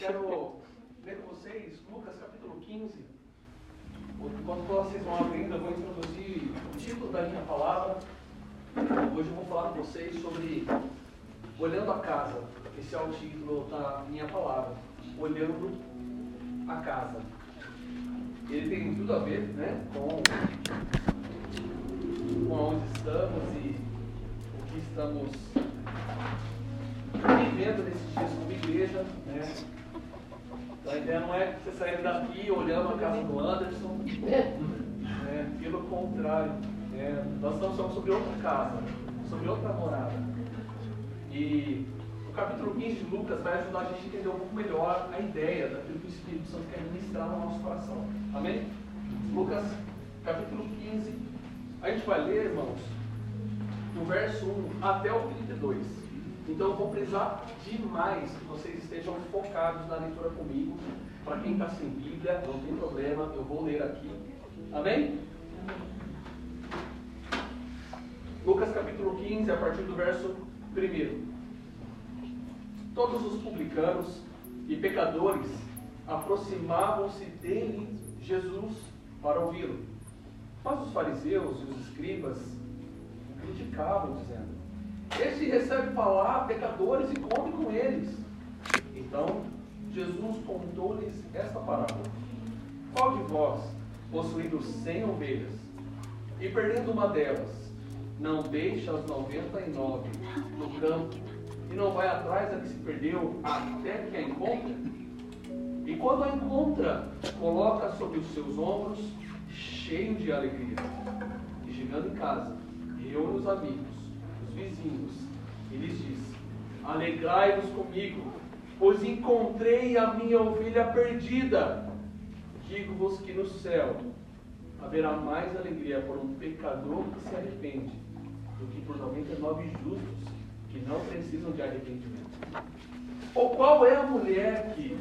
quero ler com vocês Lucas capítulo 15. Enquanto vocês vão abrindo, eu vou introduzir o título da minha palavra. Hoje eu vou falar com vocês sobre Olhando a Casa. Esse é o título da minha palavra. Olhando a Casa. Ele tem tudo a ver né, com, com onde estamos e o que estamos vivendo nesses dias como igreja. Né? A ideia não é você sair daqui olhando a casa do Anderson. Né? Pelo contrário, né? nós estamos falando sobre outra casa, sobre outra morada. E o capítulo 15 de Lucas vai ajudar a gente a entender um pouco melhor a ideia daquilo que o Espírito Santo quer ministrar no nosso coração. Amém? Lucas capítulo 15. A gente vai ler, irmãos, do verso 1 até o 32. Então eu vou precisar demais que vocês estejam focados na leitura comigo. Para quem está sem Bíblia, não tem problema, eu vou ler aqui. Amém? Lucas capítulo 15, a partir do verso 1. Todos os publicanos e pecadores aproximavam-se dele, Jesus, para ouvi-lo. Mas os fariseus e os escribas criticavam, dizendo: este recebe lá pecadores e come com eles. Então, Jesus contou-lhes esta parábola. Qual de vós, possuindo cem ovelhas, e perdendo uma delas, não deixa as noventa e nove no campo, e não vai atrás da que se perdeu até que a encontre? E quando a encontra, coloca sobre os seus ombros, cheio de alegria. E chegando em casa, reúne os amigos vizinhos e lhes disse: Alegrai-vos comigo, pois encontrei a minha ovelha perdida. Digo-vos que no céu haverá mais alegria por um pecador que se arrepende do que por 99 justos que não precisam de arrependimento. Ou qual é a mulher que,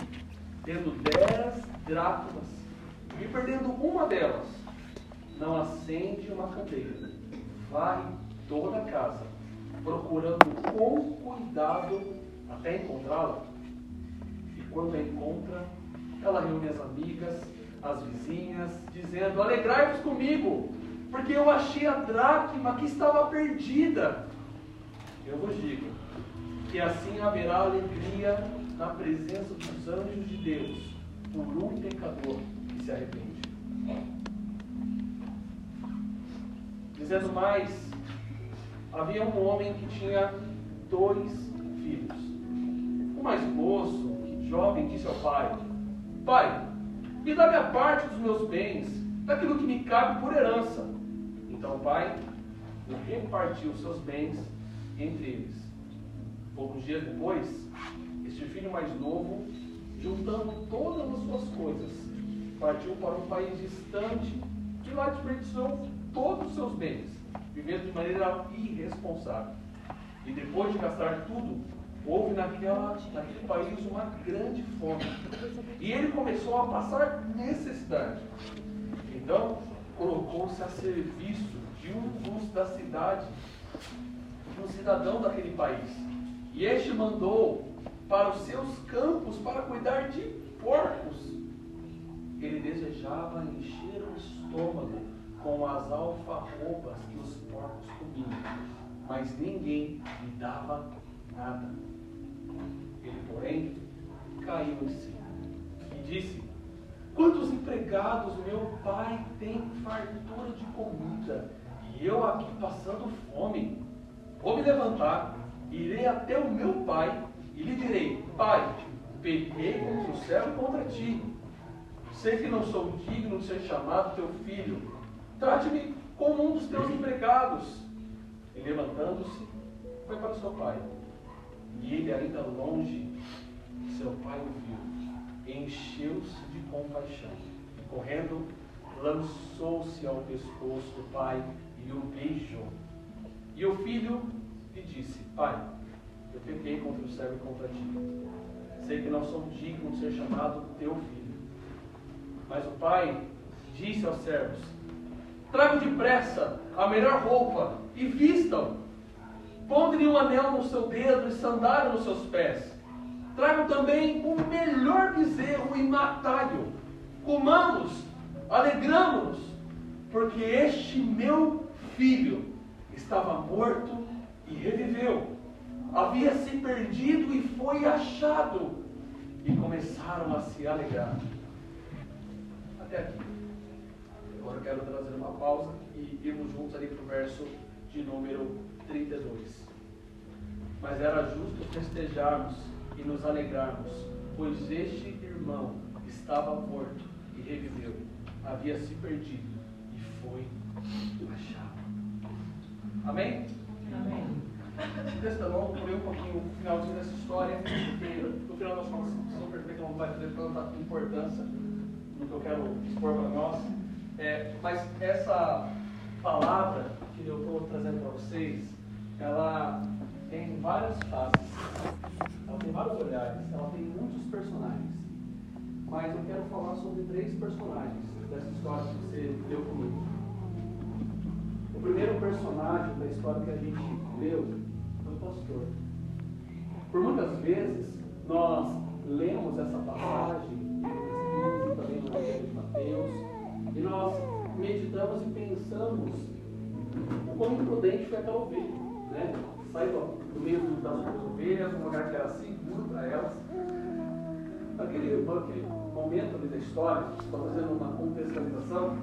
tendo dez dracmas e perdendo uma delas, não acende uma candeia, varre toda a casa procurando com cuidado até encontrá-la. E quando a encontra, ela reúne as amigas, as vizinhas, dizendo: Alegrai-vos comigo, porque eu achei a dracma que estava perdida. Eu vos digo que assim haverá alegria na presença dos anjos de Deus por um pecador que se arrepende. Dizendo mais, havia um homem que tinha dois filhos. O mais moço, jovem, disse ao pai: Pai, me dá minha parte dos meus bens, daquilo que me cabe por herança. Então o pai repartiu seus bens entre eles. Poucos dias depois, este filho mais novo, juntando todas as suas coisas, partiu para um país distante e lá desperdiçou todos os seus bens vivendo de maneira irresponsável. E depois de gastar tudo, houve naquela, naquele país uma grande fome. E ele começou a passar necessidade. Então, colocou-se a serviço de um dos da cidade, de um cidadão daquele país. E este mandou para os seus campos para cuidar de porcos. Ele desejava encher o estômago com as alfarrobas que os porcos comiam, mas ninguém lhe dava nada. Ele, porém, caiu em si e disse: Quantos empregados meu pai tem fartura de comida e eu aqui passando fome? Vou me levantar, irei até o meu pai e lhe direi: Pai, pequei contra o céu e contra ti. Sei que não sou digno de ser chamado teu filho Trate-me como um dos teus empregados. E levantando-se, foi para o seu pai. E ele, ainda longe, seu pai o viu, encheu-se de compaixão. E correndo, lançou-se ao pescoço do pai e o beijou. E o filho lhe disse: Pai, eu pequei contra o céu e contra ti. Sei que não sou digno de ser chamado teu filho. Mas o pai disse aos servos: Tragam depressa a melhor roupa e vistam. Ponde-lhe um anel no seu dedo e sandália nos seus pés. Tragam também o melhor bezerro e matai-o. Comamos, alegramos-nos, porque este meu filho estava morto e reviveu. Havia se perdido e foi achado. E começaram a se alegrar. Até aqui. Agora eu quero trazer uma pausa e irmos juntos ali para o verso de número 32. Mas era justo festejarmos e nos alegrarmos, pois este irmão estava morto e reviveu, havia se perdido e foi achado. Amém? Amém. O texto é longo, ler um pouquinho o finalzinho dessa história, porque no final nós vamos perceber que não vai ter tanta importância no que eu quero expor para nós. É, mas essa palavra que eu estou trazendo para vocês, ela tem várias faces, ela tem vários olhares, ela tem muitos personagens. Mas eu quero falar sobre três personagens dessa história que você leu comigo. O primeiro personagem da história que a gente leu foi o pastor. Por muitas vezes nós lemos essa passagem, também no Evangelho de Mateus, e nós meditamos e pensamos o quão imprudente foi aquela ovelha. Né? Saiu do meio das outras ovelhas, um lugar que era seguro para elas. Naquele, momento ali da história, estou fazendo uma contextualização,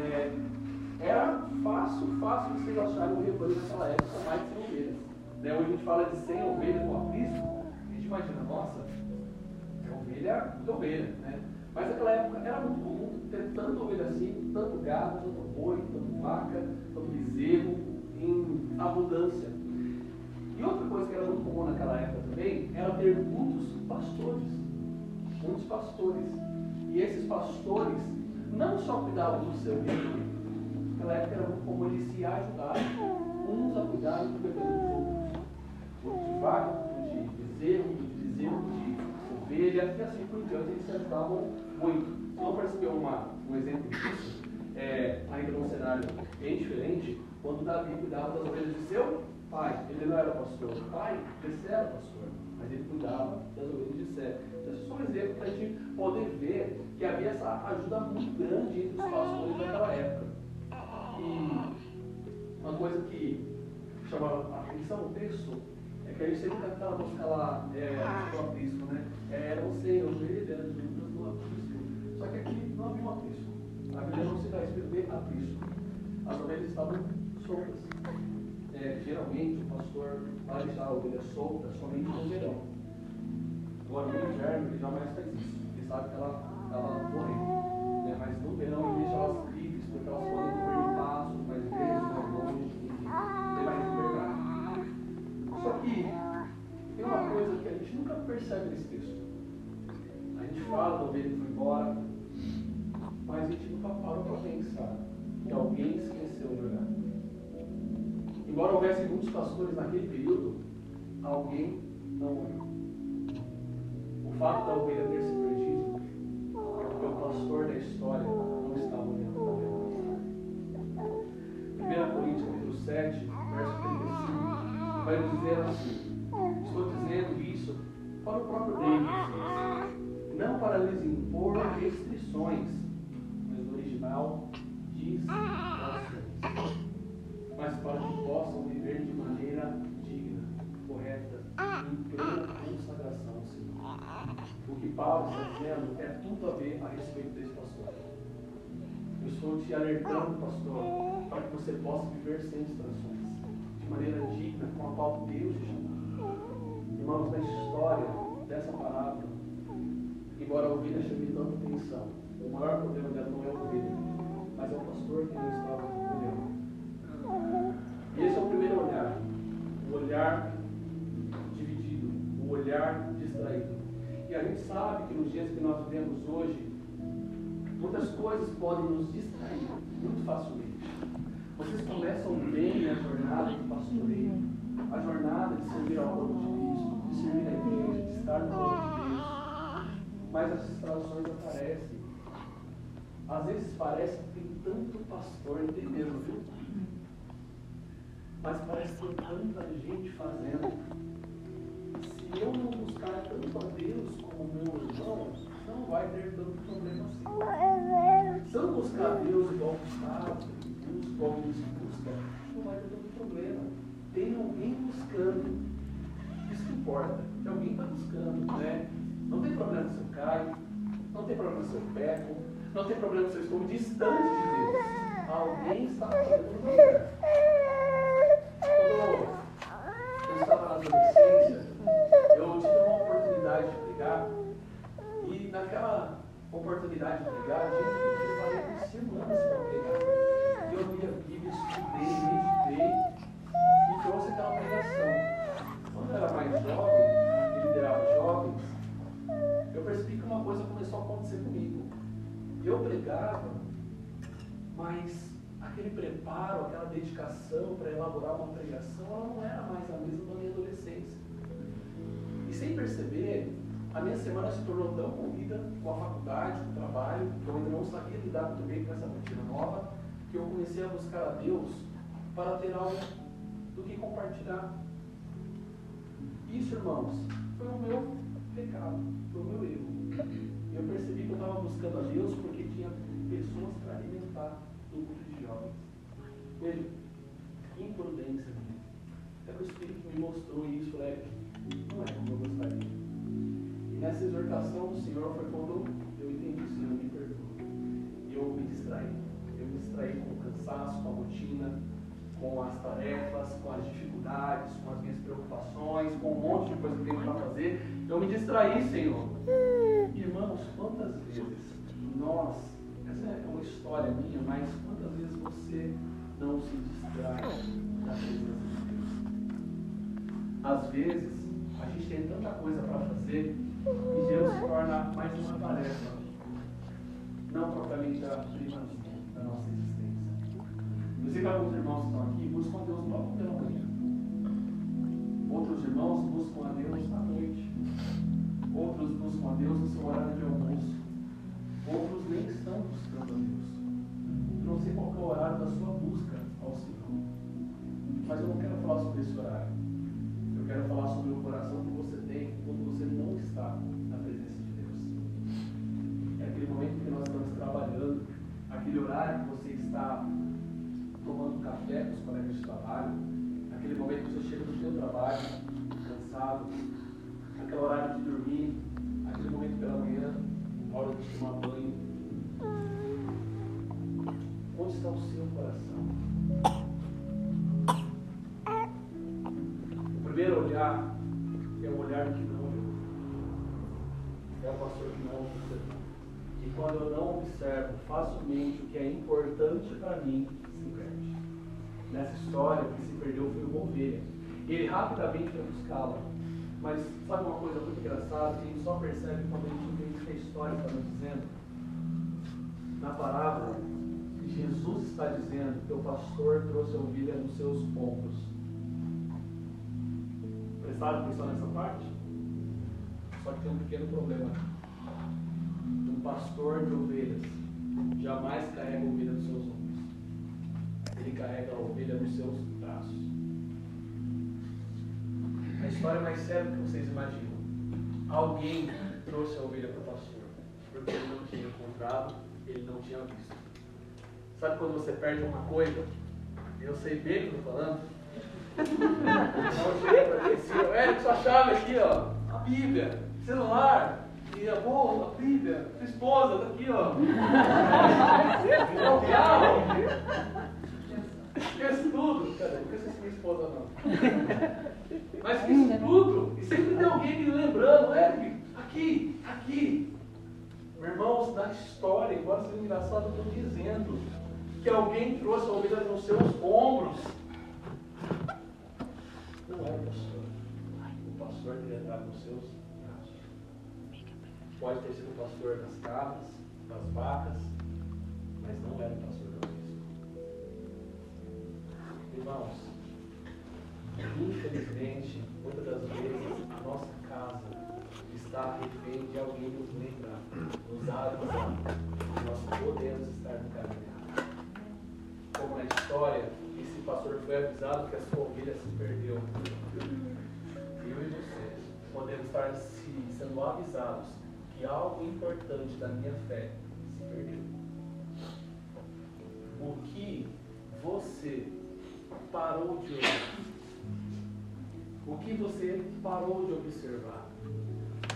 é, era fácil, fácil vocês acharem um rebanho naquela época mais de 100 ovelhas. Né? Hoje a gente fala de 100 ovelhas no aprisco, a gente imagina, nossa, é ovelha, muita ovelha. Né? Mas naquela época era muito comum ter tanta ovelha assim, tanto gado, tanto boi, tanto vaca, tanto bezerro, em abundância. E outra coisa que era muito comum naquela época também era ter muitos pastores. Muitos pastores. E esses pastores não só cuidavam do seu rebanho, naquela época era muito comum eles se ajudarem uns a cuidar do rebanho dos outros. De vaca, de bezerro, de bezerro, de ovelha, e assim por diante, eles se ajudavam muito. Se não percebeu uma, um exemplo disso, é, ainda num cenário bem diferente, quando Davi cuidava das ovelhas de seu pai. Ele não era pastor. O pai, Jessé era pastor, mas ele cuidava das ovelhas de Jessé. Então, é só um exemplo para a gente poder ver que havia essa ajuda muito grande entre os pastores daquela época. E uma coisa que chama a atenção no texto é que a gente sempre tem aquela música lá, é, do aprisco, né? É, era você, ovelha, juntas no aprisco. Só que aqui não havia um aprisco. A Bíblia não se dá escrito de aprisco. As ovelhas estavam soltas. É, geralmente o pastor vai deixar a ovelha solta somente no verão. Agora no inverno ele jamais faz isso. Ele sabe que ela estava morrendo. Né? Mas no verão ele deixa elas livres, porque elas podem comer percebe nesse texto. A gente fala da ovelha foi embora, mas a gente nunca parou para pensar que alguém esqueceu de olhar. Embora houvesse muitos pastores naquele período, alguém não olhou. O fato da ovelha ter se perdido O que Paulo está dizendo é tudo a ver a respeito desse pastor. Eu estou te alertando, pastor, para que você possa viver sem distrações, de maneira digna, com a qual Deus te chamou. Irmãos, na história dessa palavra, embora a ovelha chame tanta atenção, o maior problema dela não é a ovelha, mas é o pastor que não estava olhando. E esse é o primeiro olhar. O olhar dividido, o olhar distraído. E a gente sabe que nos dias que nós vivemos hoje, muitas coisas podem nos distrair muito facilmente. Vocês começam bem a jornada de pastoreio, a jornada de servir ao corpo de Cristo, de servir a igreja, de estar no corpo de Deus. Mas as distrações aparecem. Às vezes parece que tem tanto pastor, entendendo, viu? Mas parece que tem tanta gente fazendo. Se eu não buscar tanto a Deus como meu irmão, não vai ter tanto problema assim. Se eu buscar Deus igual Gustavo, busca, igual Deus busca, não vai ter tanto problema. Tem alguém buscando. Isso que importa. Tem alguém está buscando, né? Não tem problema se eu caio, não tem problema se eu peco, não tem problema se eu estou distante de Deus. Alguém está fazendo lugar. Quando eu estava na adolescência, eu tive uma oportunidade de pregar e naquela oportunidade de pregar, gente preparei por semanas para pregar. E eu li a Bíblia, estudei, meditei e trouxe aquela pregação. Quando eu era mais jovem, e liderava jovens, eu percebi que uma coisa começou a acontecer comigo. Eu pregava, mas aquele preparo, aquela dedicação para elaborar uma pregação, ela não era mais a mesma da minha a minha semana se tornou tão corrida com a faculdade, com o trabalho, que eu ainda não sabia lidar muito bem com essa rotina nova, que eu comecei a buscar a Deus para ter algo do que compartilhar. Isso, irmãos, foi o meu pecado, foi o meu erro. Eu percebi que eu estava buscando a Deus porque tinha pessoas para alimentar no grupo de jovens. Veja, que imprudência que o Espírito me mostrou isso, né? Não é como eu gostaria. Nessa exortação do Senhor foi quando eu entendi, Senhor, me perdoa. E eu me distraí. Eu me distraí com o cansaço, com a rotina, com as tarefas, com as dificuldades, com as minhas preocupações, com um monte de coisa que tenho para fazer. Eu me distraí, Senhor. Irmãos, quantas vezes nós, essa é uma história minha, mas quantas vezes você não se distrai da presença de Deus? Às vezes, a gente tem tanta coisa para fazer e Deus torna mais uma tarefa, não propriamente a primazia da nossa existência. Eu sei que alguns irmãos estão aqui buscam a Deus logo pela manhã. Outros irmãos buscam a Deus à noite. Outros buscam a Deus no seu horário de almoço. Outros nem estão buscando a Deus. Eu não sei qual é o horário da sua busca ao Senhor. Mas eu não quero falar sobre esse horário. Quero falar sobre o coração que você tem quando você não está O que se perdeu foi uma ovelha. Ele rapidamente foi buscá-la. Mas sabe uma coisa muito engraçada? Que a gente só percebe quando a gente entende o que a história está nos dizendo. Na parábola, Jesus está dizendo que o pastor trouxe a ovelha nos seus ombros. Prestaram atenção nessa parte? Só que tem um pequeno problema. Um pastor de ovelhas jamais carrega a ovelha nos seus ombros. Ele carrega a ovelha nos seus braços. A história é mais séria do que vocês imaginam. Alguém trouxe a ovelha para o pastor, porque ele não tinha encontrado, ele não tinha visto. Sabe quando você perde uma coisa? Eu sei bem o que eu estou falando. Eu ele assim, Érico, sua chave aqui, ó, a Bíblia, celular, e a bolsa, a Bíblia, sua esposa, tá aqui, ó carro. Esquece tudo. Cara, não não. Mas esqueci tudo. E sempre tem alguém me lembrando, Eric, aqui, aqui. Meus irmãos, na história, embora seja engraçado, eu estou dizendo que alguém trouxe a ovelha nos seus ombros. Não era o pastor. O pastor queria entrar nos seus braços. Pode ter sido o pastor das cabras, das vacas, mas não era o pastor da ovelha. Irmãos, infelizmente, muitas das vezes a nossa casa está refém de alguém nos lembrar, nos avisar que nós podemos estar no caminho errado. Como na história, esse pastor foi avisado que a sua ovelha se perdeu. Eu e vocês podemos estar se, sendo avisados que algo importante da minha fé se perdeu. O que você parou de ouvir? O que você parou de observar?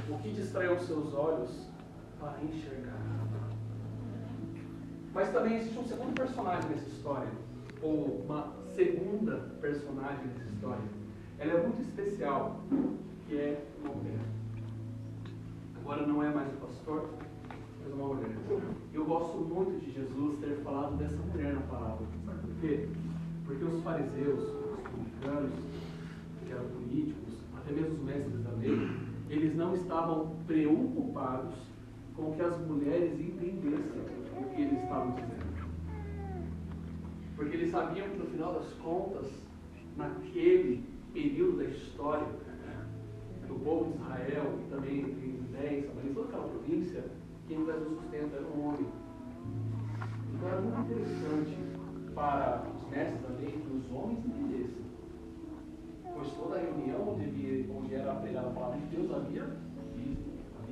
O que distraiu seus olhos para enxergar? Mas também existe um segundo personagem nessa história, ou uma segunda personagem nessa história. Ela é muito especial, que é uma mulher. Agora não é mais o pastor, mas uma mulher. Eu gosto muito de Jesus ter falado dessa mulher na palavra. Sabe por quê? Porque os fariseus, os publicanos, que eram políticos, até mesmo os mestres da lei, eles não estavam preocupados com que as mulheres entendessem o que eles estavam dizendo. Porque eles sabiam que no final das contas, naquele período da história do povo de Israel e também em Judéia, Samaria, toda aquela província, quem trazia o sustento era um homem. Então era muito interessante para os mestres da lei que os homens entendessem. Pois toda reunião onde, onde era pregada a palavra de Deus havia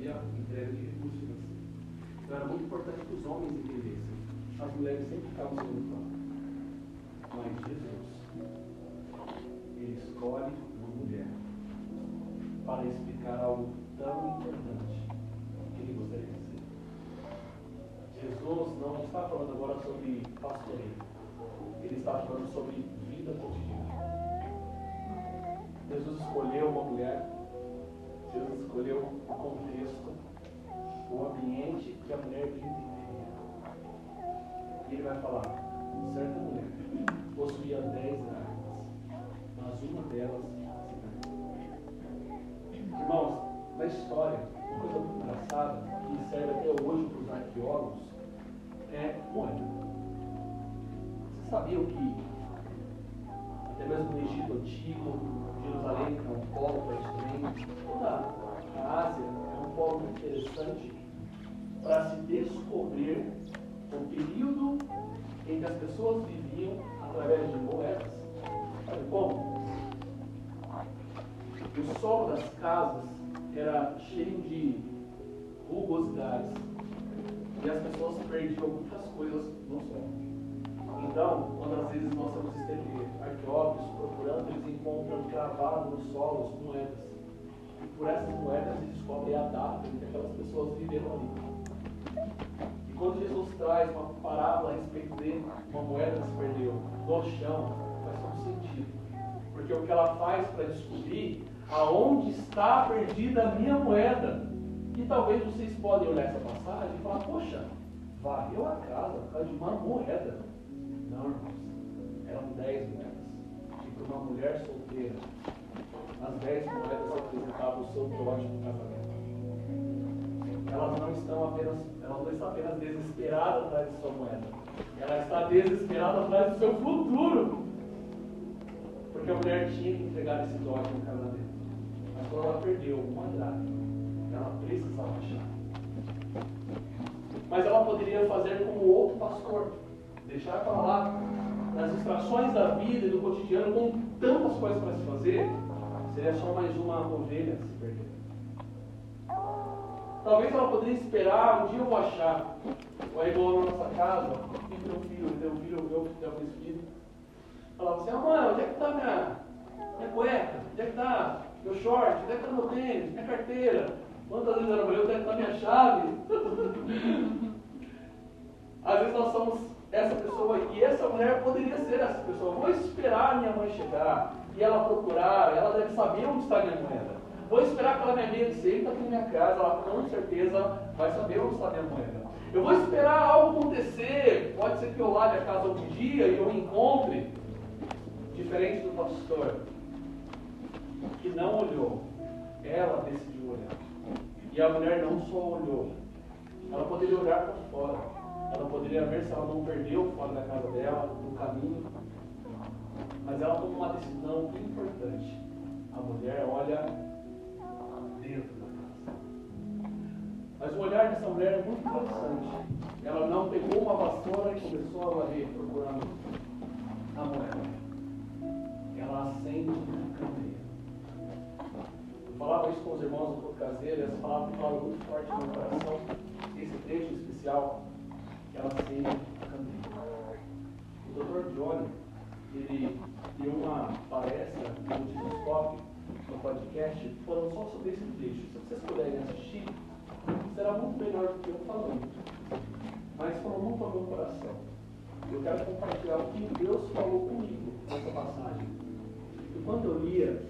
havia entrega de recursos financeiros. Então era muito importante que os homens entendessem. As mulheres sempre ficavam segundo plano. Mas Jesus, ele escolhe uma mulher para explicar algo tão importante que ele gostaria de dizer. Jesus não está falando agora sobre pastoreio. Ele está falando sobre vida cotidiana. Jesus escolheu uma mulher, Jesus escolheu o contexto, o ambiente que a mulher viveria. E ele vai falar, certa mulher possuía dez armas, mas uma delas se perdeu. Irmãos, na história, uma coisa muito engraçada, que serve até hoje para os arqueólogos, é moeda. Você sabia que, mesmo no Egito Antigo, Jerusalém, que é um polo também, toda a Ásia é um polo muito interessante para se descobrir o período em que as pessoas viviam através de moedas. Sabe como? O solo das casas era cheio de rugosidades e as pessoas perdiam muitas coisas no solo. Então, quando às vezes nós temos arqueólogos procurando, eles encontram gravado nos solos moedas. E por essas moedas eles descobrem a data em que aquelas pessoas viveram ali. E quando Jesus traz uma parábola a respeito de uma moeda que se perdeu no chão, faz todo sentido. Porque o que ela faz para descobrir aonde está perdida a minha moeda. E talvez vocês podem olhar essa passagem e falar, poxa, varreu a casa por causa de uma moeda. Eram dez moedas. E para uma mulher solteira, as dez moedas representavam o seu no casamento. Elas não estão apenas, elas não estão apenas desesperadas atrás de sua moeda. Ela está desesperada atrás do seu futuro. Porque a mulher tinha que entregar esse dote no casamento. Mas quando ela perdeu uma dracma, ela precisava achar. Mas ela poderia fazer como outro pastor, deixar para lá, nas distrações da vida e do cotidiano, com tantas coisas para se fazer, seria só mais uma ovelha se perder. Talvez ela poderia esperar, um dia eu vou achar. Ou aí vou na nossa casa, e meu filho, um filho meu que um filho. Falava assim, ah mãe, onde é que está minha, minha cueca? Onde é que está meu short? Onde é que está meu tênis? Minha carteira? Quantas vezes era mulher, onde é que está minha chave? Às vezes nós somos essa pessoa e essa mulher poderia ser essa pessoa. Vou esperar minha mãe chegar e ela procurar, ela deve saber onde está minha moeda. Vou esperar que ela me amiga senta aqui na minha casa, ela com certeza vai saber onde está minha moeda. Eu vou esperar algo acontecer, pode ser que eu lave a casa algum dia e eu encontre, diferente do pastor, que não olhou, ela decidiu olhar. E a mulher não só olhou, ela poderia olhar para fora, ela poderia ver se ela não perdeu fora da casa dela, no caminho, mas ela tomou uma decisão importante. A mulher olha dentro da casa. Mas o olhar dessa mulher é muito interessante. Ela não pegou uma vassoura e começou a varrer procurando a moeda. Ela acende uma candeia. falava isso com os irmãos do culto caseiro, essa palavra fala muito forte no meu coração, esse trecho especial, que ela acende a candeia. O Dr. Johnny, ele deu uma palestra no Discoscope, no podcast, falando só sobre esse trecho. Se vocês puderem assistir, será muito melhor do que eu falando. Mas falou muito ao meu coração. Eu quero compartilhar o que Deus falou comigo nessa passagem. E quando eu lia,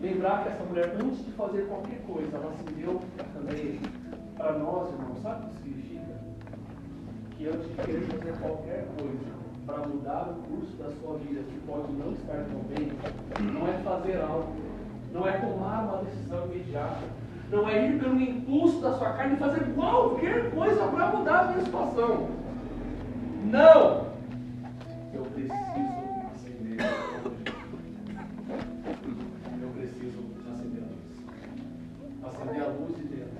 lembrar que essa mulher, antes de fazer qualquer coisa, ela se deu também para nós, irmãos, sabe o que significa? Que antes de querer fazer qualquer coisa para mudar o curso da sua vida, que pode não estar tão bem, não é fazer algo, não é tomar uma decisão imediata, não é ir pelo impulso da sua carne e fazer qualquer coisa para mudar a minha situação. Não! Eu preciso acender a luz de dentro.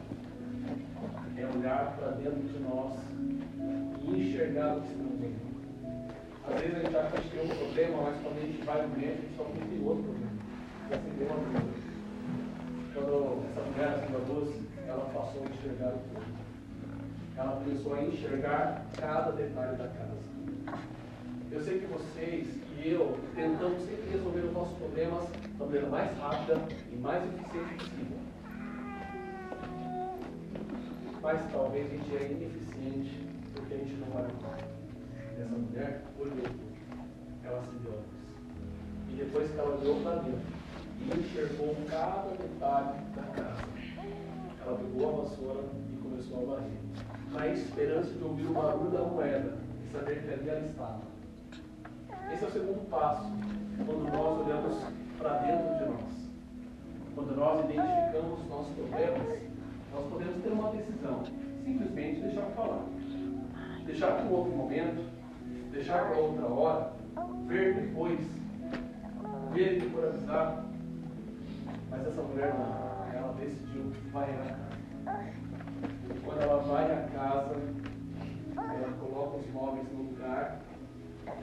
É olhar para dentro de nós e enxergar o que estamos vendo. Às vezes a gente acha que tem um problema, mas quando a gente vai no médico, a gente só tem outro problema. E acender uma luz. Quando essa mulher a luz, ela passou a enxergar o todo. Ela começou a enxergar cada detalhe da casa. Eu sei que vocês e eu tentamos sempre resolver os nossos problemas da maneira mais rápida e mais eficiente possível mas talvez a gente é ineficiente a gente não olha para Essa mulher olhou, ela acendeu a luz. E depois que ela olhou para dentro e enxergou cada detalhe da casa, ela pegou a vassoura e começou a varrer, na esperança de ouvir o barulho da moeda e saber que ali ela estava. Esse é o segundo passo, quando nós olhamos para dentro de nós. Quando nós identificamos os nossos problemas nós podemos ter uma decisão, simplesmente deixar falar. Deixar para um outro momento, deixar para outra hora, ver depois, ver e depois avisar. Mas essa mulher não, ela decidiu vai à casa. Quando ela vai à casa, ela coloca os móveis no lugar,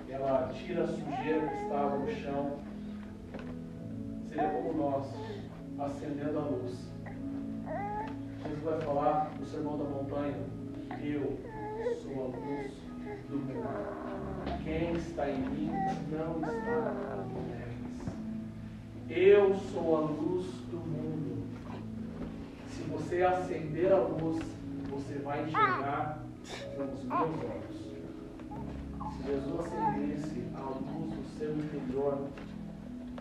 ela tira a sujeira que estava no chão. Seria como nós, acendendo a luz Jesus vai falar no Sermão da Montanha: Eu sou a luz do mundo. Quem está em mim não está nas trevas. Eu sou a luz do mundo. Se você acender a luz, você vai enxergar com os meus olhos. Se Jesus acendesse a luz do seu interior,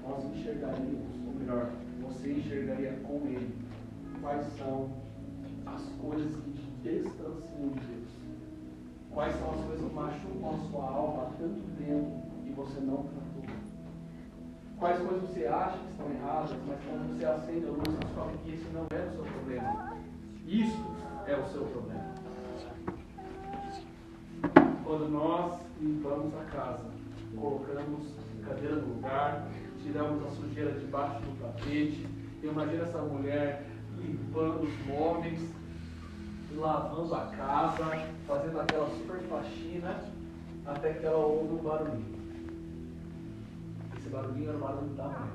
nós enxergaríamos, ou melhor, você enxergaria com ele quais são as coisas que te distanciam de Deus? Quais são as coisas que machucam a sua alma há tanto tempo e você não tratou? Quais coisas você acha que estão erradas, mas quando você acende a luz, você descobre que isso não é o seu problema. Isso é o seu problema. Quando nós limpamos a casa, colocamos a cadeira no lugar, tiramos a sujeira debaixo do tapete, imagina essa mulher limpando os móveis, lavando a casa, fazendo aquela super faxina, até que ela ouve um barulhinho. Esse barulhinho era o barulho da mãe.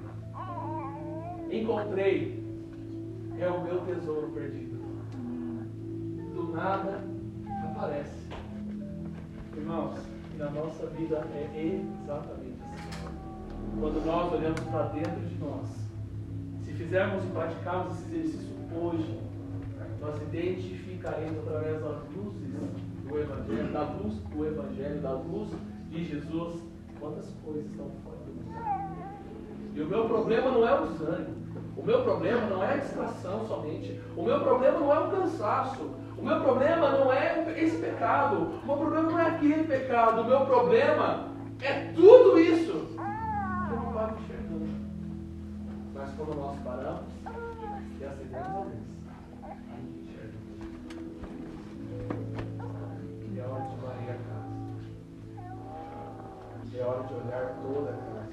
Encontrei, é o meu tesouro perdido. Do nada aparece. Irmãos, na nossa vida é exatamente assim. Quando nós olhamos para dentro de nós, se fizermos e praticarmos esse exercício hoje, nós identificaremos através das luzes do Evangelho, da luz do Evangelho, da luz de Jesus, quantas coisas estão fora do lugar. E o meu problema não é o desânimo. O meu problema não é a distração somente. O meu problema não é o cansaço. O meu problema não é esse pecado. O meu problema não é aquele pecado. O meu problema é tudo isso que eu não estava enxergando. Mas quando nós paramos e acendemos a luz, É hora de olhar toda a casa.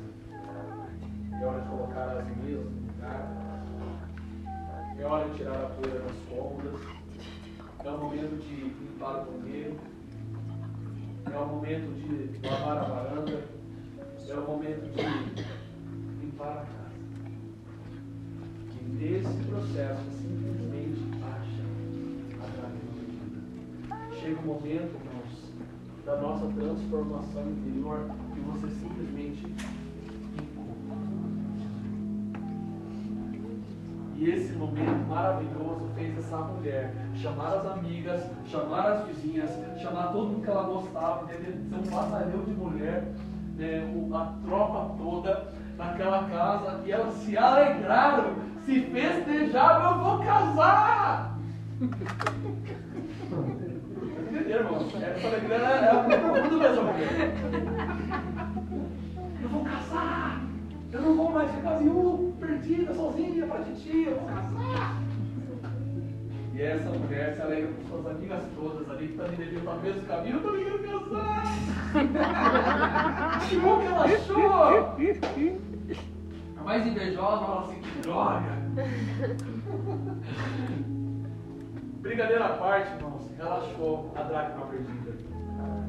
É hora de colocar as mesas no lugar. É hora de tirar a poeira das cômodas. É o momento de limpar o banheiro. É o momento de lavar a varanda. É o momento de limpar a casa. Esse processo simplesmente acha a vida. Chega o um momento, da nossa transformação interior que você simplesmente E esse momento maravilhoso fez essa mulher chamar as amigas, chamar as vizinhas, chamar todo mundo que ela gostava, entendeu? Ser um batalhão de mulher, né, a tropa toda naquela casa, e elas se alegraram, se festejaram, eu vou casar! Irmão? Essa alegria é, é muito mesmo. Eu vou casar! Eu não vou mais ficar viúva, perdida, sozinha pra titia, eu vou casar. E essa mulher se alegra com suas amigas todas ali que também deviam estar no mesmo caminho, eu também quero casar. que bom que ela achou. A mais invejosa fala assim, que droga. Brincadeira à parte, irmãos, ela achou a dracma perdida.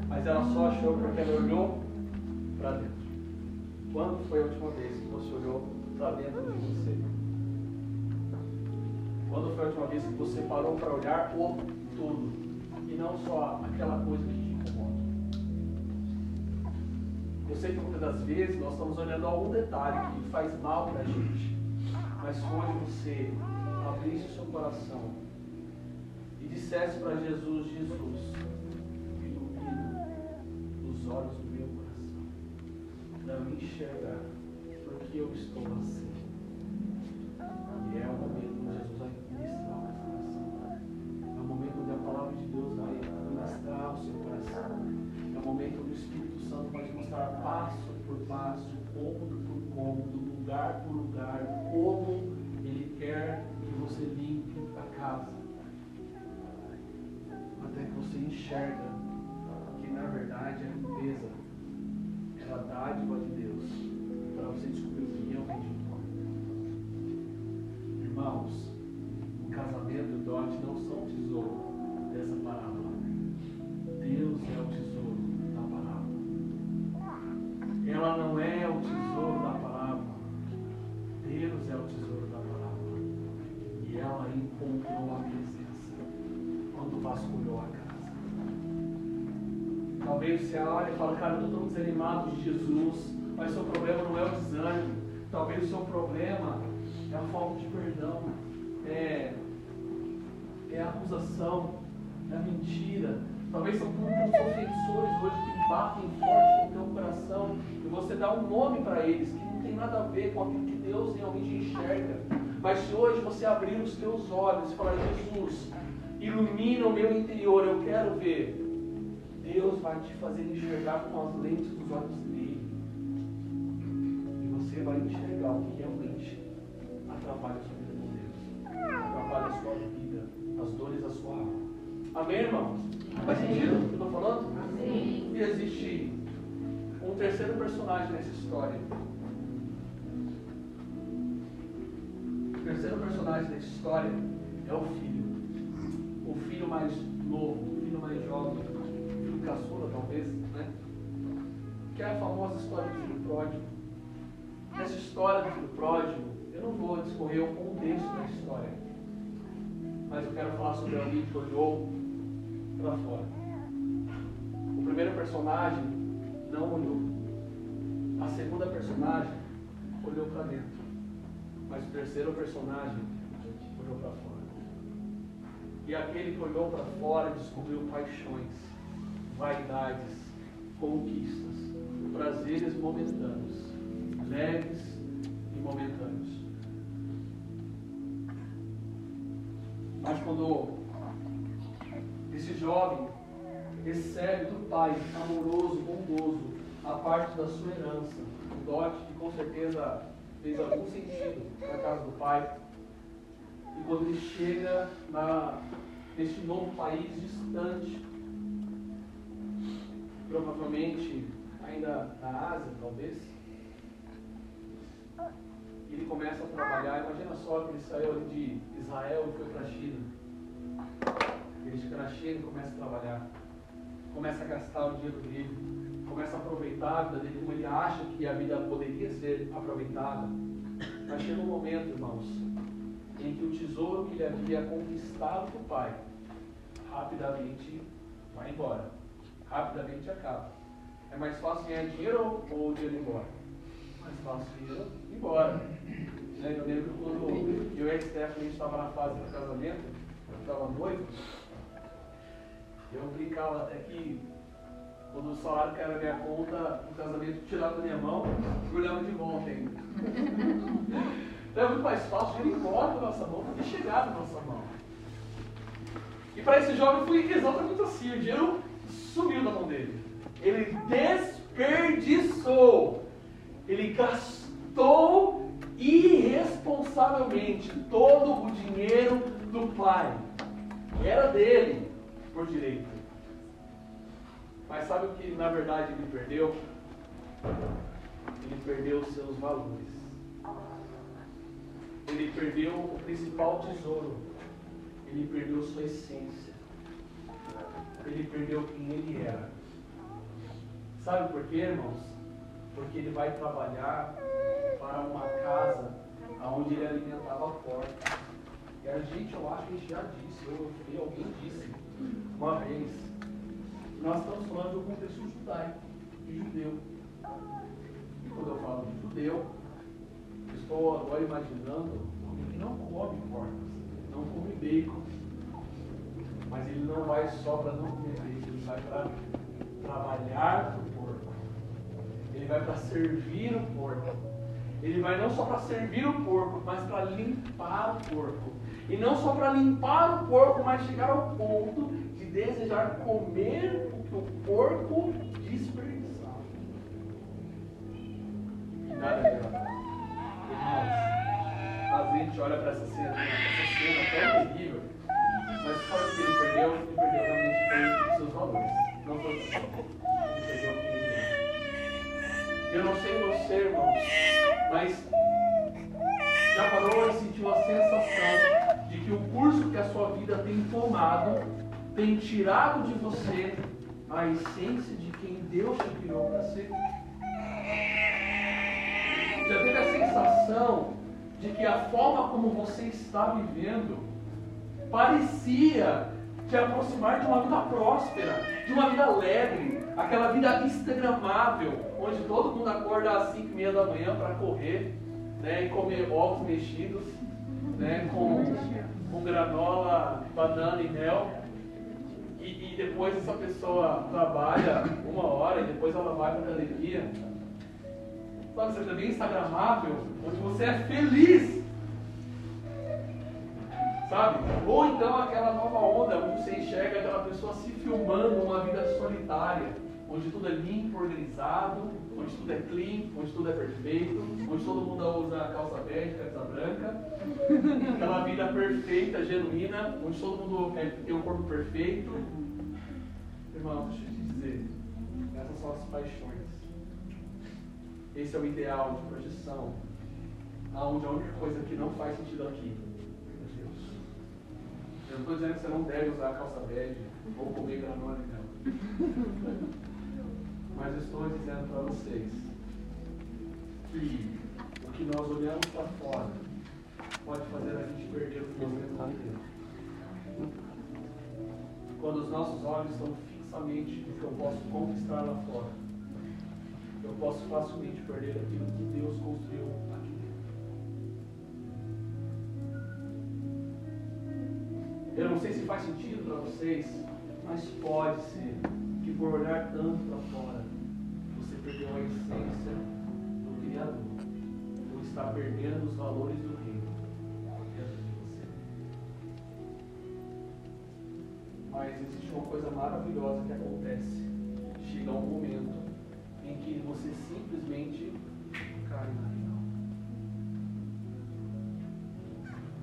Mas ela só achou porque ela olhou para dentro. Quando foi a última vez que você olhou para dentro de você? Quando foi a última vez que você parou para olhar o todo e não só aquela coisa que te incomoda? Eu sei que muitas das vezes nós estamos olhando algum detalhe que faz mal para a gente, mas foi você abrisse o seu coração dissesse para Jesus: Jesus, ilumina os olhos do para me enxergar, porque eu estou assim. E é o momento onde Jesus vai ministrar o coração. É o momento onde a palavra de Deus vai ministrar o seu coração. É o momento onde o Espírito Santo vai te mostrar passo por passo, cômodo por cômodo, lugar por lugar, como Ele quer que você limpe a casa. Até que você enxerga que na verdade a limpeza a dádiva de Deus para você descobrir o que realmente importa. Irmãos, o casamento e o dote não são o tesouro dessa parábola. Vasculhou a casa. Talvez você olhe e fale, cara, eu estou desanimado de Jesus, mas seu problema não é o desânimo. Talvez o seu problema é a falta de perdão, é, é a acusação, é a mentira. Talvez são muitos ofensores hoje que batem forte no teu coração e você dá um nome para eles que não tem nada a ver com aquilo que Deus realmente enxerga. Mas se hoje você abrir os teus olhos e falar, Jesus, ilumina o meu interior, eu quero ver Deus vai te fazer enxergar com as lentes dos olhos dele. E você vai enxergar o que realmente atrapalha a sua vida com Deus. Atrapalha a sua vida, as dores da sua alma. Amém, irmãos? Faz sentido o que eu estou falando? Sim. E existe um terceiro personagem nessa história. O terceiro personagem dessa história é o filho. O filho mais novo, o filho mais jovem caçula, talvez, né? Que é a famosa história do filho pródigo. Essa história do filho pródigo, eu não vou discorrer o contexto da história, mas eu quero falar sobre alguém que olhou para fora. O primeiro personagem não olhou. A segunda personagem olhou para dentro. Mas o terceiro personagem olhou para fora. E aquele que olhou para fora descobriu paixões vaidades, conquistas, prazeres momentâneos, leves e momentâneos. Mas quando esse jovem recebe do pai amoroso, bondoso, a parte da sua herança, um dote que com certeza fez algum sentido na casa do pai, e quando ele chega na, neste novo país distante, provavelmente ainda na Ásia, talvez. Ele começa a trabalhar, imagina só que ele saiu de Israel e foi para a China. Ele chega na China e começa a trabalhar. Começa a gastar o dinheiro dele, começa a aproveitar a vida dele como ele acha que a vida poderia ser aproveitada. Mas chega um momento, irmãos, em que o tesouro que ele havia conquistado do pai rapidamente vai embora. Rapidamente acaba. É mais fácil ganhar dinheiro ou o dinheiro ir embora? Mais fácil dinheiro ir embora. Né? Eu lembro quando eu e a Stephanie, estava na fase do casamento, eu estava noivo, eu brincava até que quando o salário que era minha conta, o casamento tirava da minha mão e olhava de volta ainda. Então é muito mais fácil ele ir embora da nossa mão do que chegar na nossa mão. E para esse jovem foi exatamente assim, o dinheiro sumiu da mão dele. Ele desperdiçou. Ele gastou irresponsavelmente todo o dinheiro do pai. Era dele, por direito. Mas sabe o que na verdade ele perdeu? Ele perdeu os seus valores. Ele perdeu o principal tesouro. Ele perdeu sua essência. Ele perdeu quem ele era. Sabe por quê, irmãos? Porque ele vai trabalhar para uma casa onde ele alimentava a porta. E a gente, eu acho que a gente já disse, eu ouvi alguém disse uma vez, nós estamos falando de um contexto judaico, de judeu. E quando eu falo de judeu, estou agora imaginando alguém que não come porcos, não come bacon. Mas ele não vai só para não comer bacon, ele vai para trabalhar o porco. Ele vai para servir o porco. Ele vai não só para servir o porco, mas para limpar o porco. E não só para limpar o porco, mas chegar ao ponto de desejar comer o que o porco desperdiçava. Nada Irmãos, a gente olha para essa cena, essa cena tão terrível, mas sabe que ele perdeu? Ele perdeu realmente os seus valores. Não foi Ele que ele. Eu não sei você, irmãos, mas já parou e sentiu a sensação de que o curso que a sua vida tem tomado tem tirado de você a essência de quem Deus te criou para ser? Sensação de que a forma como você está vivendo parecia te aproximar de uma vida próspera, de uma vida alegre, aquela vida instagramável, onde todo mundo acorda às 5 e meia da manhã para correr né, e comer ovos mexidos, né, com, com granola, banana e mel. E, e depois essa pessoa trabalha uma hora e depois ela vai para a academia. Sabe, você também instagramável, onde você é feliz. Sabe? Ou então aquela nova onda onde você enxerga aquela pessoa se filmando uma vida solitária, onde tudo é limpo, organizado, onde tudo é clean, onde tudo é perfeito, onde todo mundo usa calça bege, camisa branca, aquela vida perfeita, genuína, onde todo mundo é, tem um corpo perfeito. Irmão, deixa eu te dizer, essas são as paixões. Esse é o ideal de projeção, aonde a única coisa que não faz sentido aqui é Deus. Eu não estou dizendo que você não deve usar calça bege ou comer granola, não. Mas estou dizendo para vocês que o que nós olhamos para fora pode fazer a gente perder o que nós temos lá dentro. Quando os nossos olhos estão fixamente no que eu posso conquistar lá fora, eu posso facilmente perder aquilo que Deus construiu aqui dentro. Eu não sei se faz sentido para vocês, mas pode ser que por olhar tanto para fora, você perdeu a essência do Criador, ou está perdendo os valores do reino dentro de você. Mas existe uma coisa maravilhosa que acontece. Chega um momento que você simplesmente cai na real.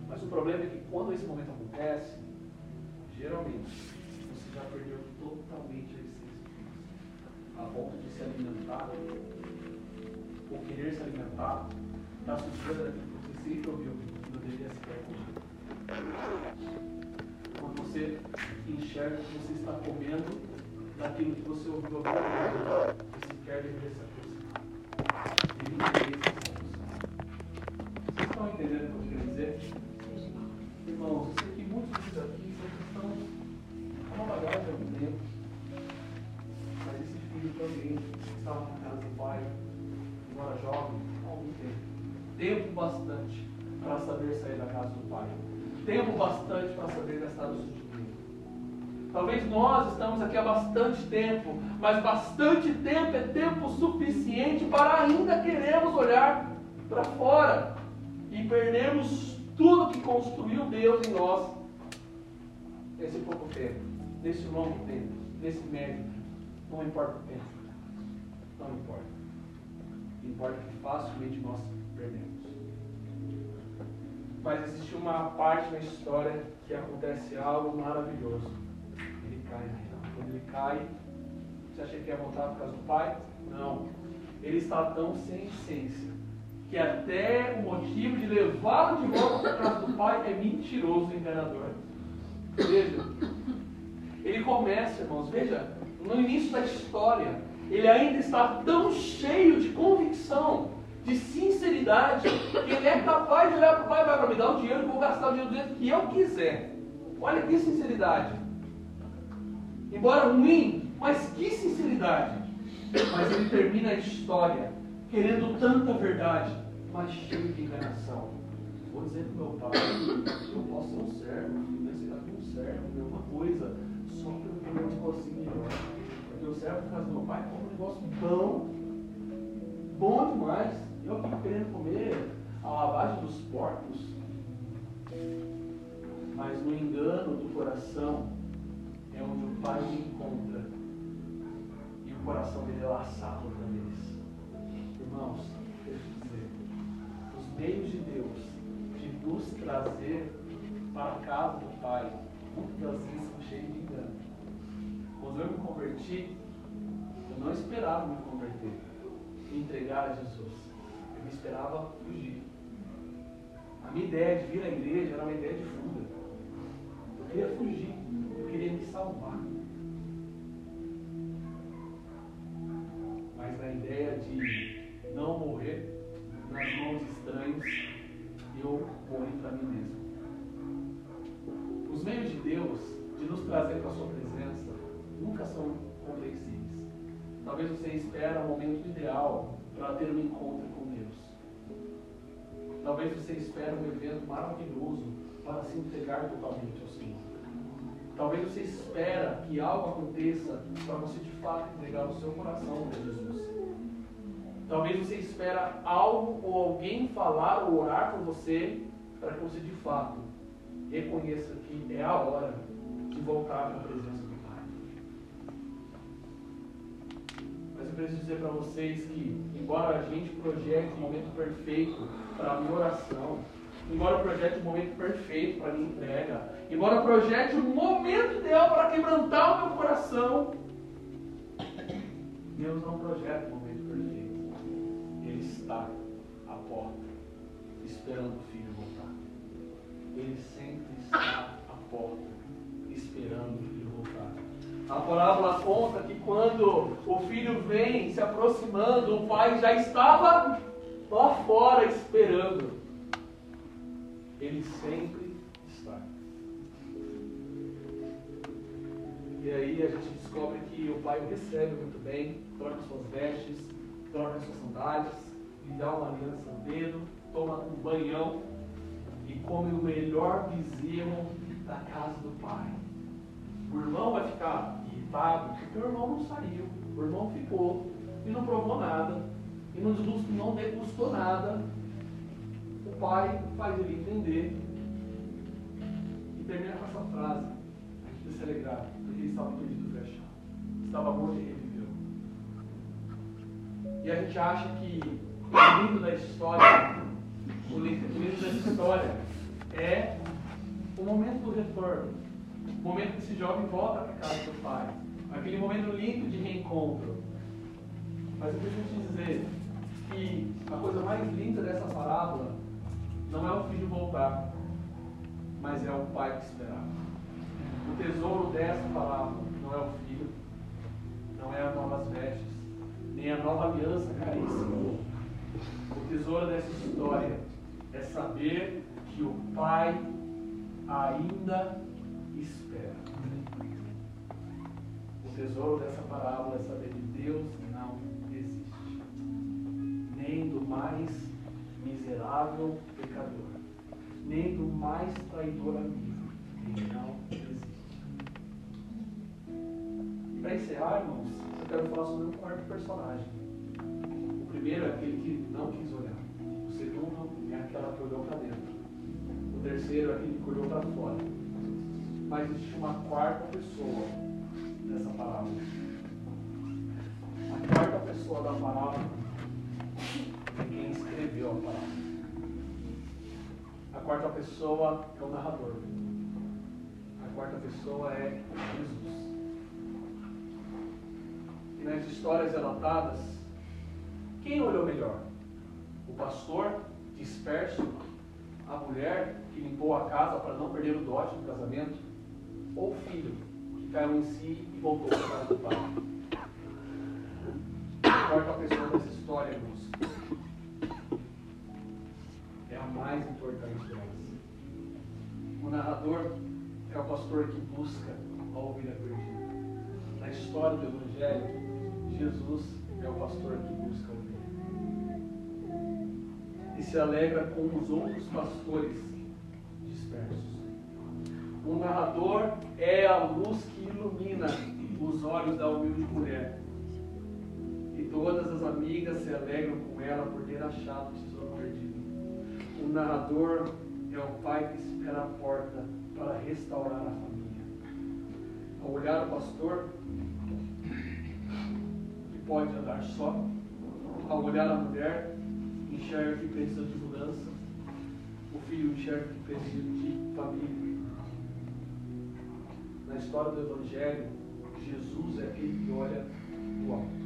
Mas o problema é que quando esse momento acontece, geralmente você já perdeu totalmente a a ponto de se alimentar, ou querer se alimentar, da sujeira daquilo que você sempre ouviu que não deveria se comer. Quando você enxerga que você está comendo daquilo que você ouviu alguma vez, perde a. Vocês estão entendendo o que eu quero dizer? Irmãos, eu sei que muitos desafios estão com uma bagagem há muito tempo. Mas esse filho também estava na casa do pai, embora jovem, há algum tempo. Tempo bastante para saber sair da casa do pai. Tempo bastante para saber gastar os Talvez nós estamos aqui há bastante tempo, mas bastante tempo é tempo suficiente para ainda queremos olhar para fora e perdemos tudo que construiu Deus em nós nesse pouco tempo, nesse longo tempo, nesse médio. Não importa o tempo. Não importa. Importa que facilmente nós perdemos. Mas existe uma parte na história que acontece algo maravilhoso. Cai Quando ele cai, você acha que ia voltar por causa do pai? Não. Ele está tão sem essência que até o motivo de levá-lo de volta para casa do pai é mentiroso enganador. Veja, ele começa, irmãos, veja, no início da história, ele ainda está tão cheio de convicção, de sinceridade, que ele é capaz de olhar para o pai e vai me dar o dinheiro, vou gastar o dinheiro do jeito que eu quiser. Olha que sinceridade. Embora ruim, mas que sinceridade. Mas ele termina a história querendo tanta verdade, mas cheio de enganação. Vou dizer para meu pai, eu posso ser um servo, mas você está com um servo, é uma coisa, só para eu um negocinho melhor. O servo faz meu pai come um negócio bom, bom demais. Eu aqui querendo comer a lavagem dos porcos. Mas no engano do coração é onde o pai me encontra. E o coração dele é laçado também irmãos, deixa eu dizer, os meios de Deus de nos trazer para a casa do Pai, muitas vezes são cheios de engano. Quando eu me converti, eu não esperava me converter, me entregar a Jesus. Eu me esperava fugir. A minha ideia de vir à igreja era uma ideia de fuga. Queria fugir, eu queria me salvar. Mas na ideia de não morrer nas mãos estranhas, eu morri para mim mesmo. Os meios de Deus de nos trazer para a sua presença nunca são compreensíveis. Talvez você espere o momento ideal para ter um encontro com Deus. Talvez você espere um evento maravilhoso para se entregar totalmente ao Senhor. Talvez você espera que algo aconteça para você de fato entregar o seu coração para Jesus. Talvez você espera algo ou alguém falar ou orar por você para que você de fato reconheça que é a hora de voltar para a presença do Pai. Mas eu preciso dizer para vocês que, embora a gente projete o momento perfeito para a minha oração, embora eu projete o momento perfeito para a minha entrega, embora eu projete o momento ideal para quebrantar o meu coração, Deus não projeta o momento perfeito está à porta, esperando o filho voltar. Ele sempre está à porta, esperando o filho voltar. A parábola conta que quando o filho vem se aproximando, o pai já estava lá fora esperando. Ele sempre está. E aí a gente descobre que o pai o recebe muito bem, troca suas vestes, troca suas sandálias, lhe dá uma aliança no dedo, toma um banhão e come o melhor bezerro da casa do pai. O irmão vai ficar irritado porque o irmão não saiu, o irmão ficou e não provou nada, e não, degustou nada. Pai faz ele entender e termina com essa frase. A gente se alegrar, porque ele estava perdido e fechado. Estava morto e reviveu. E a gente acha que o lindo da história, o lindo da história é o momento do retorno. O momento que esse jovem volta para casa do pai. Aquele momento lindo de reencontro. Mas eu preciso te dizer que a coisa mais linda dessa parábola não é o filho voltar, mas é o pai que esperava. O tesouro dessa parábola não é o filho, não é as novas vestes, nem a nova aliança caríssima o tesouro dessa história é saber que o Pai ainda espera. O tesouro dessa parábola é saber que Deus não existe, nem do mais miserável pecador, nem do mais traidor amigo. Ele não existe. E para encerrar, irmãos, eu quero falar sobre um quarto personagem. O primeiro é aquele que não quis olhar. O segundo é aquela que olhou para dentro. O terceiro é aquele que olhou para fora. Mas existe uma quarta pessoa nessa palavra. A quarta pessoa da palavra é quem escreveu a palavra. A quarta pessoa é o narrador. A quarta pessoa é Jesus. E nas histórias relatadas, quem olhou melhor? O pastor disperso, a mulher que limpou a casa para não perder o dote do casamento, ou o filho que caiu em si e voltou para do pai? A quarta pessoa dessa história, irmãos, narrador é o pastor que busca a ovelha perdida. Na história do Evangelho, Jesus é o pastor que busca a ovelha. E se alegra com os outros pastores dispersos. O narrador é a luz que ilumina os olhos da humilde mulher. E todas as amigas se alegram com ela por ter achado o tesouro perdido. O narrador é o pai que espera a porta para restaurar a família. Ao olhar o pastor, que pode andar só, ao olhar a mulher, enxerga que precisa de mudança, o filho enxerga que precisa de família. Na história do Evangelho, Jesus é aquele que olha do alto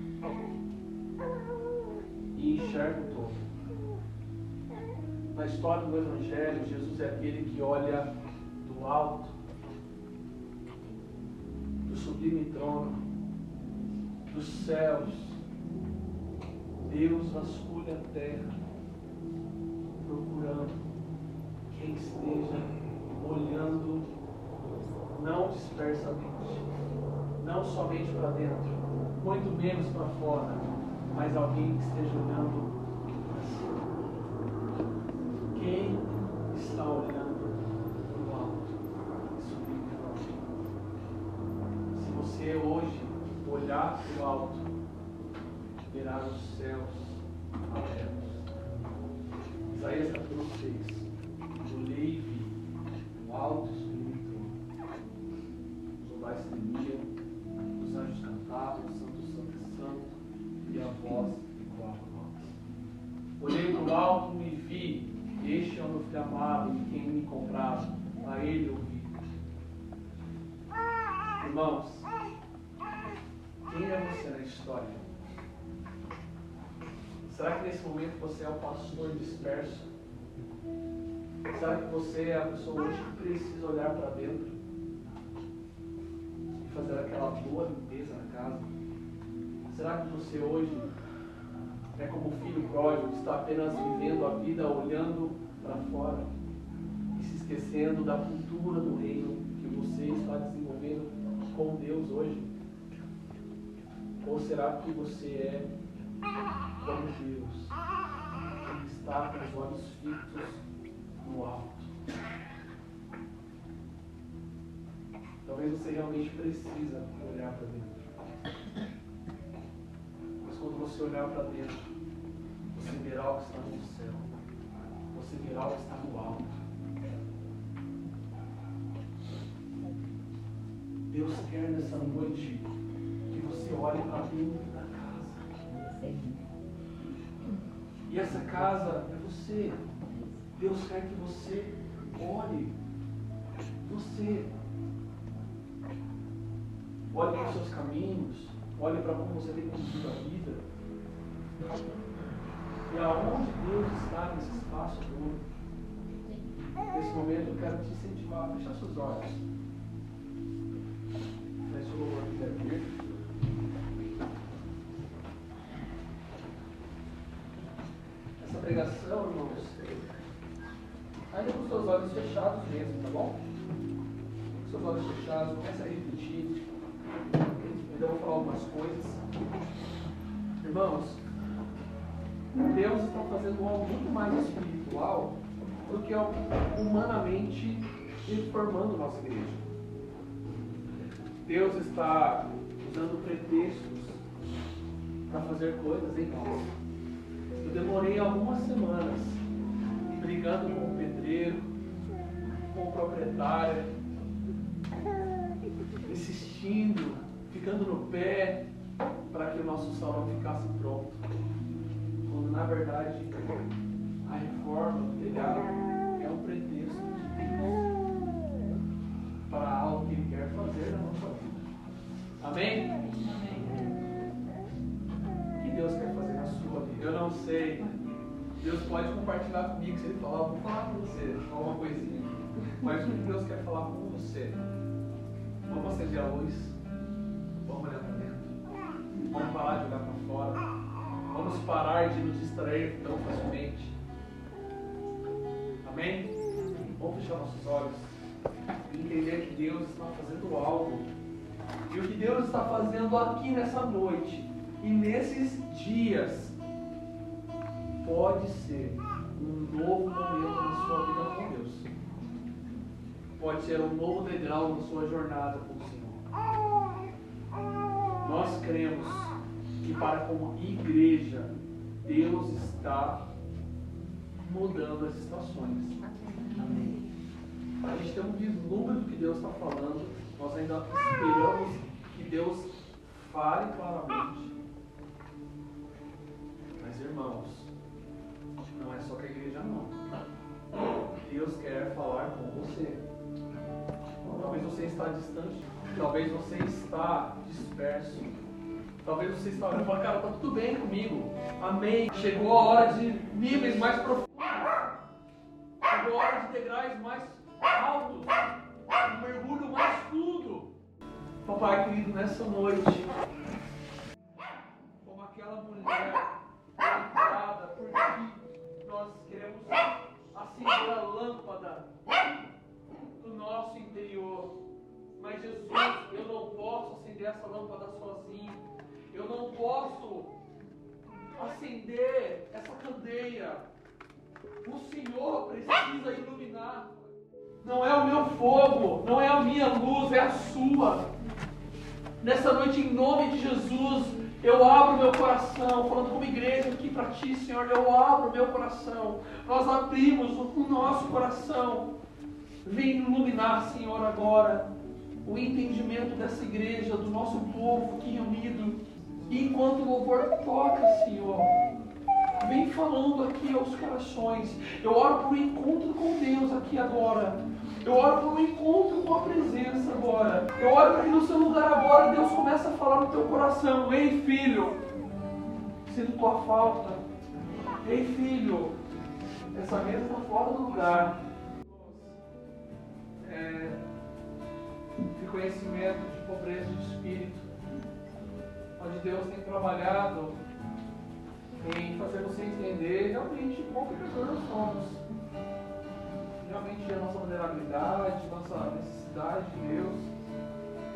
e enxerga o todo. Na história do Evangelho, Jesus é aquele que olha do alto, do sublime trono, dos céus. Deus vasculha a terra, procurando quem esteja olhando, não dispersamente, não somente para dentro, muito menos para fora, mas alguém que esteja olhando para dentro e fazer aquela boa limpeza na casa? Será que você hoje é como o filho pródigo que está apenas vivendo a vida olhando para fora e se esquecendo da cultura do reino que você está desenvolvendo com Deus hoje? Ou será que você é como Deus, que está com os olhos fitos no alto? Talvez você realmente precisa olhar para dentro. Mas quando você olhar para dentro, você verá o que está no céu. Você verá o que está no alto. Deus quer nessa noite que você olhe para dentro da casa. E essa casa é você. Deus quer que você olhe. Você. Olhe para os seus caminhos. Olhe para como você tem conduzido a vida. E aonde Deus está nesse espaço todo. Nesse momento eu quero te incentivar a fechar seus olhos. Se o louvor quiser humanamente reformando nossa igreja. Deus está usando pretextos para fazer coisas em nós. Eu demorei algumas semanas brigando com o pedreiro, com o proprietário, insistindo, ficando no pé para que o nosso salão ficasse pronto. Quando na verdade a reforma do telhado é um pretexto para algo que Ele quer fazer na nossa vida. Amém? O que Deus quer fazer na sua vida? Eu não sei. Deus pode compartilhar comigo se Ele falar, vou falar com você, alguma coisinha. Mas o que Deus quer falar com você? Vamos acender a luz. Vamos olhar para dentro. Vamos parar de olhar para fora. Vamos parar de nos distrair tão facilmente. Amém? Vamos fechar nossos olhos e entender que Deus está fazendo algo. E o que Deus está fazendo aqui nessa noite e nesses dias pode ser um novo momento na sua vida com Deus. Pode ser um novo degrau na sua jornada com o Senhor. Nós cremos que para como igreja, Deus está mudando as estações. Amém. A gente tem um vislumbre do que Deus está falando. Nós ainda esperamos que Deus fale claramente. Mas irmãos, não é só com a igreja não. Deus quer falar com você. Talvez você está distante, talvez você está disperso. Talvez você está olhando e cara, está tudo bem comigo. Amém. Chegou a hora de níveis mais profundos. Chegou a hora de degraus mais altos. Um mergulho mais fundo. Papai querido, nessa noite, como aquela mulher deitada, porque nós queremos acender a lâmpada do nosso interior. Mas Jesus, eu não posso acender essa lâmpada sozinho. Eu não posso acender essa candeia. O Senhor precisa iluminar. Não é o meu fogo, não é a minha luz, é a sua. Nessa noite, em nome de Jesus, eu abro meu coração, falando como igreja aqui para ti, Senhor, eu abro meu coração. Nós abrimos o nosso coração. Vem iluminar, Senhor, agora o entendimento dessa igreja, do nosso povo aqui reunido. E enquanto o louvor toca, Senhor, vem falando aqui aos corações. Eu oro por um encontro com Deus aqui agora. Eu oro por um encontro com a presença agora. Eu oro para que no seu lugar agora Deus comece a falar no teu coração. Ei, filho, sinto tua falta. Ei, filho, essa mesa está fora do lugar. É, de conhecimento, de pobreza de espírito, onde Deus tem trabalhado em fazer você entender realmente quão pecador nós somos. Realmente a nossa vulnerabilidade, nossa necessidade de Deus.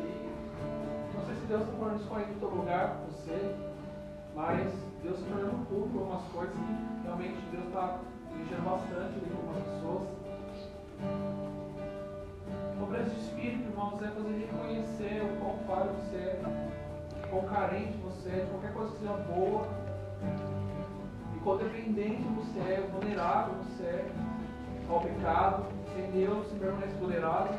E não sei se Deus está falando isso em todo lugar com você, mas Deus está tornando público algumas coisas que realmente Deus está mexendo bastante com algumas pessoas. Pobreza de espírito, irmãos, é fazer reconhecer o quão falho você é, quão carente você é, de qualquer coisa que seja boa, e quão dependente você é, vulnerável você é ao pecado, sem Deus, se permanece vulnerável.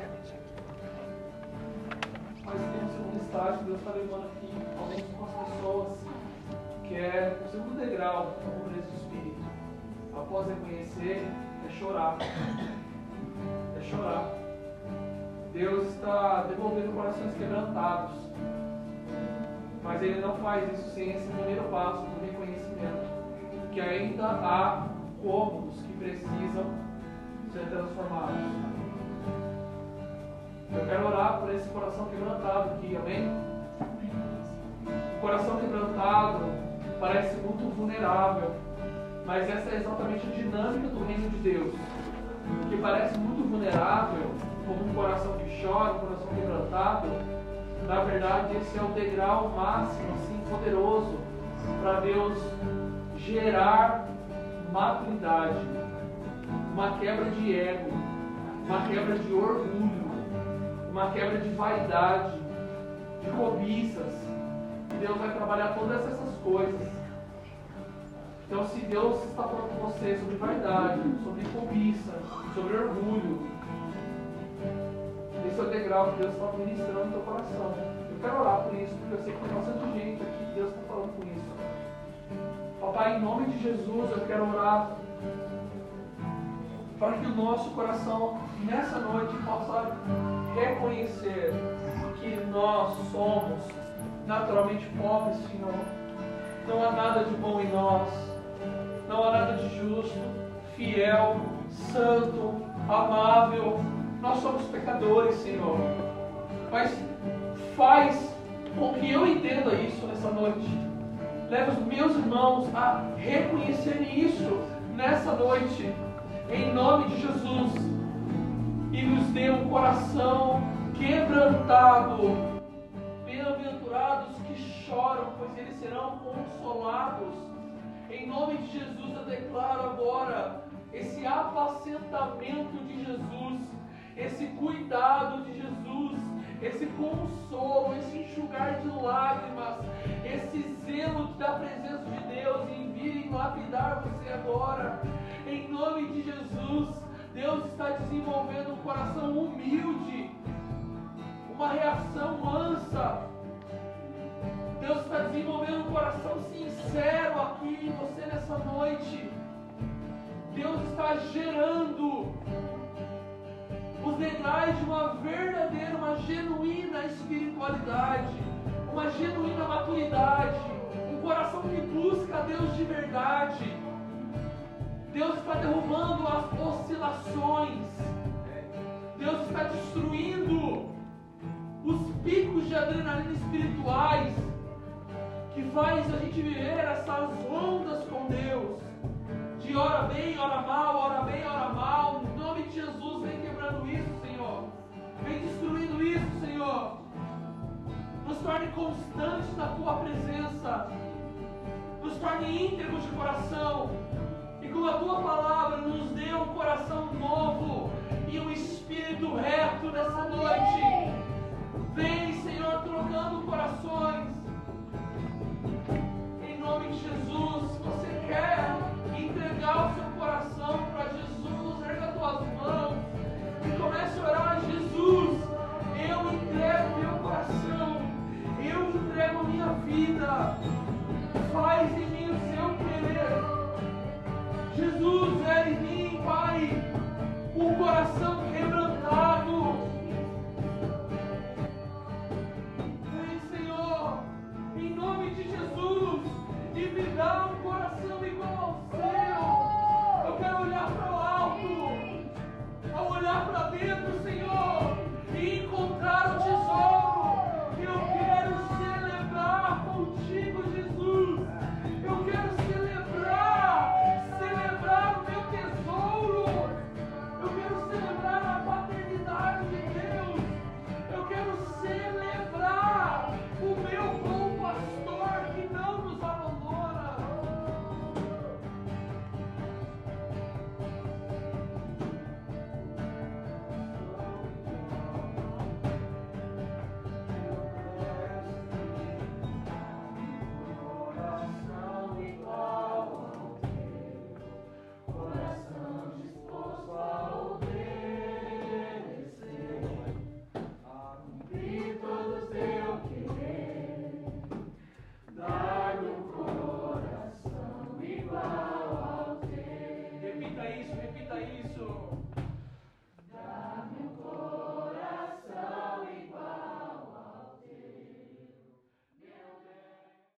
Mas tem um segundo estágio que Deus está levando aqui, algumas com as pessoas, que é o segundo degrau da pobreza de espírito. Após reconhecer, é chorar. É chorar. Deus está devolvendo corações quebrantados. Mas Ele não faz isso sem esse primeiro passo do reconhecimento. Que ainda há cômodos que precisam ser transformados. Eu quero orar por esse coração quebrantado aqui, amém? O coração quebrantado parece muito vulnerável, mas essa é exatamente a dinâmica do reino de Deus. Que parece muito vulnerável, como um coração que chora, um coração quebrantado, na verdade esse é o degrau máximo, assim, poderoso, para Deus gerar maturidade uma quebra de ego, uma quebra de orgulho, uma quebra de vaidade, de cobiças. Deus vai trabalhar todas essas coisas. Então, se Deus está falando com você sobre vaidade, sobre cobiça, sobre orgulho, esse é o degrau que Deus está ministrando no teu coração. Eu quero orar por isso, porque eu sei que tem bastante gente aqui Deus está falando com isso. Papai, em nome de Jesus, eu quero orar para que o nosso coração, nessa noite, possa reconhecer que nós somos naturalmente pobres, Senhor. Não há nada de bom em nós, não há nada de justo, fiel, santo, amável. Nós somos pecadores, Senhor. Mas faz com que eu entenda isso nessa noite. Leva os meus irmãos a reconhecerem isso nessa noite em nome de Jesus, e nos dê um coração quebrantado. Bem-aventurados que choram, pois eles serão consolados. Em nome de Jesus, eu declaro agora esse apacentamento de Jesus, esse cuidado de Jesus, esse consolo, esse enxugar de lágrimas, esse zelo da presença de Deus em vir em lapidar você agora em nome de Jesus, Deus está desenvolvendo um coração humilde, uma reação mansa. Deus está desenvolvendo um coração sincero aqui em você nessa noite. Deus está gerando os degraus de uma verdadeira, uma genuína espiritualidade, uma genuína maturidade, um coração que busca a Deus de verdade Deus está derrubando as oscilações. Deus está destruindo os picos de adrenalina espirituais que faz a gente viver essas ondas com Deus. De hora bem, hora mal, hora bem, hora mal. Em nome de Jesus, vem quebrando isso, Senhor. Vem destruindo isso, Senhor. Nos torne constantes na tua presença. Nos torne íntegros de coração com a tua palavra nos dê um coração novo e um espírito reto nessa noite. Vem, Senhor, trocando corações. Em nome de Jesus.